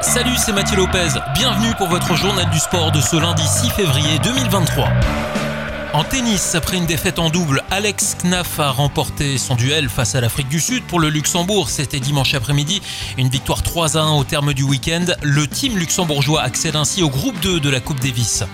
Salut, c'est Mathieu Lopez. Bienvenue pour votre journal du sport de ce lundi 6 février 2023. En tennis, après une défaite en double, Alex Knaf a remporté son duel face à l'Afrique du Sud pour le Luxembourg. C'était dimanche après-midi. Une victoire 3 à 1 au terme du week-end. Le team luxembourgeois accède ainsi au groupe 2 de la Coupe Davis.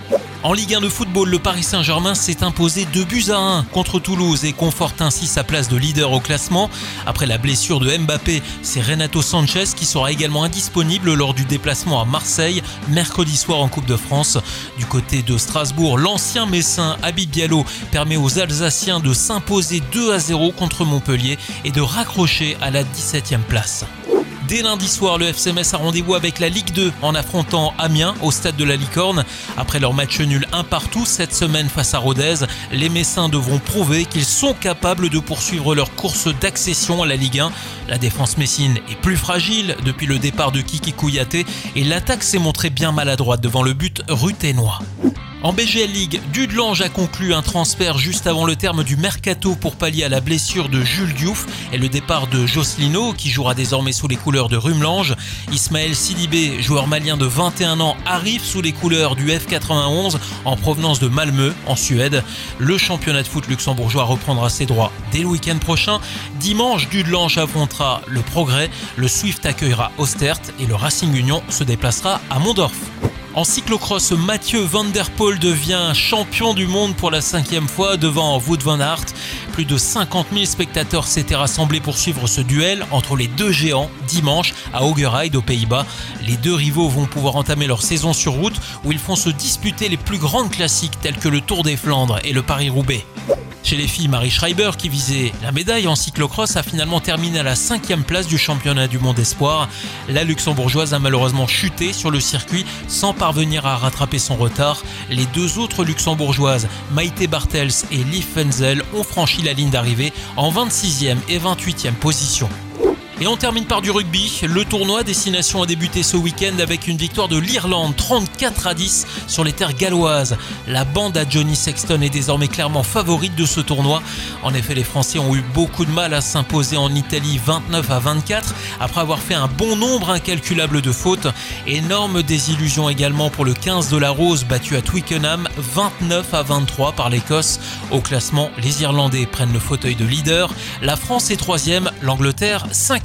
En Ligue 1 de football, le Paris Saint-Germain s'est imposé 2 buts à 1 contre Toulouse et conforte ainsi sa place de leader au classement. Après la blessure de Mbappé, c'est Renato Sanchez qui sera également indisponible lors du déplacement à Marseille mercredi soir en Coupe de France. Du côté de Strasbourg, l'ancien Messin Habib Diallo permet aux Alsaciens de s'imposer 2 à 0 contre Montpellier et de raccrocher à la 17e place. Dès lundi soir, le FC Metz a rendez-vous avec la Ligue 2 en affrontant Amiens au stade de la Licorne. Après leur match nul un partout cette semaine face à Rodez, les Messins devront prouver qu'ils sont capables de poursuivre leur course d'accession à la Ligue 1. La défense messine est plus fragile depuis le départ de Kiki Kouyaté et l'attaque s'est montrée bien maladroite devant le but ruténois. En BGL League, Dudelange a conclu un transfert juste avant le terme du mercato pour pallier à la blessure de Jules Diouf et le départ de Jocelino qui jouera désormais sous les couleurs de Rumelange. Ismaël Sidibé, joueur malien de 21 ans, arrive sous les couleurs du F91 en provenance de Malmö en Suède. Le championnat de foot luxembourgeois reprendra ses droits dès le week-end prochain. Dimanche, Dudelange affrontera le Progrès, le Swift accueillera Ostert et le Racing Union se déplacera à Mondorf. En cyclocross, Mathieu Van Der Poel devient champion du monde pour la cinquième fois devant Wout van Aert. Plus de 50 000 spectateurs s'étaient rassemblés pour suivre ce duel entre les deux géants dimanche à Augeride aux Pays-Bas. Les deux rivaux vont pouvoir entamer leur saison sur route où ils font se disputer les plus grandes classiques tels que le Tour des Flandres et le Paris-Roubaix. Chez les filles, Marie Schreiber, qui visait la médaille en cyclocross, a finalement terminé à la cinquième place du championnat du monde espoir. La luxembourgeoise a malheureusement chuté sur le circuit sans parvenir à rattraper son retard. Les deux autres luxembourgeoises, Maïté Bartels et Liv Fenzel, ont franchi la ligne d'arrivée en 26e et 28e position. Et on termine par du rugby. Le tournoi Destination a débuté ce week-end avec une victoire de l'Irlande 34 à 10 sur les terres galloises. La bande à Johnny Sexton est désormais clairement favorite de ce tournoi. En effet, les Français ont eu beaucoup de mal à s'imposer en Italie 29 à 24 après avoir fait un bon nombre incalculable de fautes. Énorme désillusion également pour le 15 de la Rose battu à Twickenham 29 à 23 par l'Écosse. Au classement, les Irlandais prennent le fauteuil de leader. La France est troisième, l'Angleterre 5